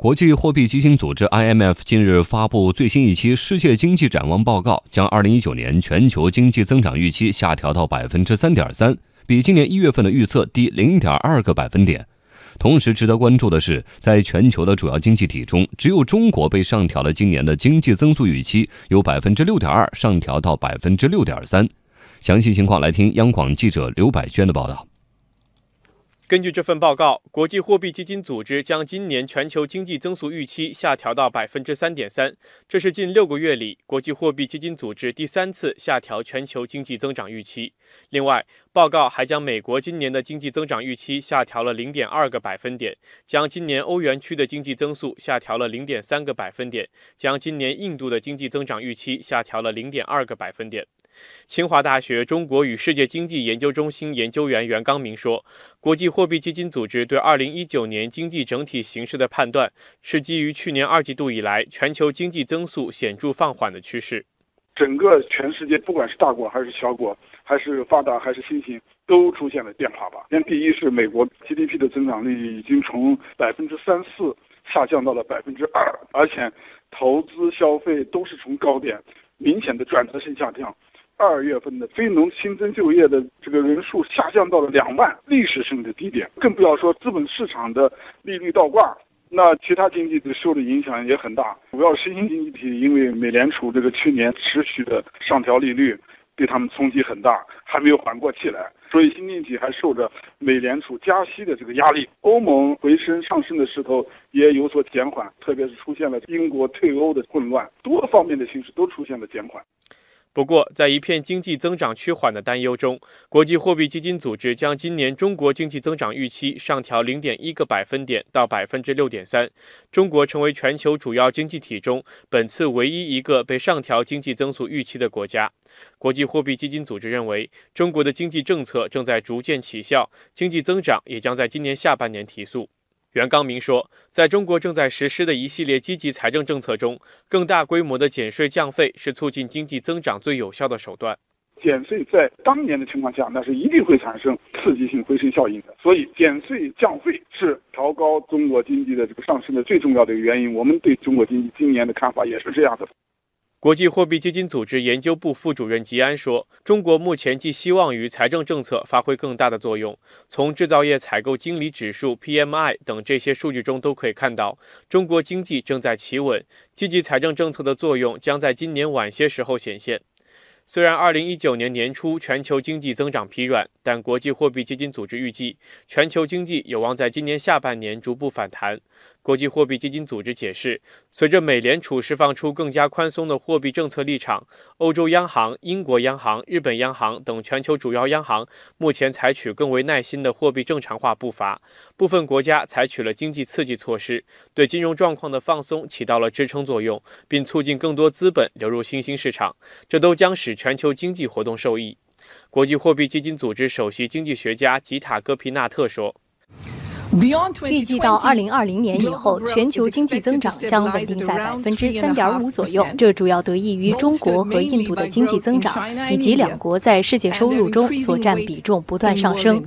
国际货币基金组织 （IMF） 近日发布最新一期世界经济展望报告，将2019年全球经济增长预期下调到百分之三点三，比今年一月份的预测低零点二个百分点。同时，值得关注的是，在全球的主要经济体中，只有中国被上调了今年的经济增速预期，由百分之六点二上调到百分之六点三。详细情况来听央广记者刘百娟的报道。根据这份报告，国际货币基金组织将今年全球经济增速预期下调到百分之三点三，这是近六个月里国际货币基金组织第三次下调全球经济增长预期。另外，报告还将美国今年的经济增长预期下调了零点二个百分点，将今年欧元区的经济增速下调了零点三个百分点，将今年印度的经济增长预期下调了零点二个百分点。清华大学中国与世界经济研究中心研究员袁刚明说：“国际货币基金组织对2019年经济整体形势的判断，是基于去年二季度以来全球经济增速显著放缓的趋势。整个全世界，不管是大国还是小国，还是发达还是新兴，都出现了变化吧。先第一是美国 GDP 的增长率已经从百分之三四下降到了百分之二，而且投资消费都是从高点明显的转折性下降。”二月份的非农新增就业的这个人数下降到了两万，历史性的低点，更不要说资本市场的利率倒挂，那其他经济的受的影响也很大。主要新兴经济体因为美联储这个去年持续的上调利率，对他们冲击很大，还没有缓过气来，所以新经济体还受着美联储加息的这个压力。欧盟回升上升的势头也有所减缓，特别是出现了英国退欧的混乱，多方面的形势都出现了减缓。不过，在一片经济增长趋缓的担忧中，国际货币基金组织将今年中国经济增长预期上调零点一个百分点到百分之六点三。中国成为全球主要经济体中本次唯一一个被上调经济增速预期的国家。国际货币基金组织认为，中国的经济政策正在逐渐起效，经济增长也将在今年下半年提速。袁刚明说，在中国正在实施的一系列积极财政政策中，更大规模的减税降费是促进经济增长最有效的手段。减税在当年的情况下，那是一定会产生刺激性回升效应的。所以，减税降费是调高中国经济的这个上升的最重要的一个原因。我们对中国经济今年的看法也是这样的。国际货币基金组织研究部副主任吉安说：“中国目前寄希望于财政政策发挥更大的作用。从制造业采购经理指数 （PMI） 等这些数据中都可以看到，中国经济正在企稳，积极财政政策的作用将在今年晚些时候显现。”虽然2019年年初全球经济增长疲软，但国际货币基金组织预计，全球经济有望在今年下半年逐步反弹。国际货币基金组织解释，随着美联储释放出更加宽松的货币政策立场，欧洲央行、英国央行、日本央行等全球主要央行目前采取更为耐心的货币正常化步伐。部分国家采取了经济刺激措施，对金融状况的放松起到了支撑作用，并促进更多资本流入新兴市场，这都将使全球经济活动受益。国际货币基金组织首席经济学家吉塔戈皮纳特说。预计到二零二零年以后，全球经济增长将稳定在百分之三点五左右。这主要得益于中国和印度的经济增长，以及两国在世界收入中所占比重不断上升。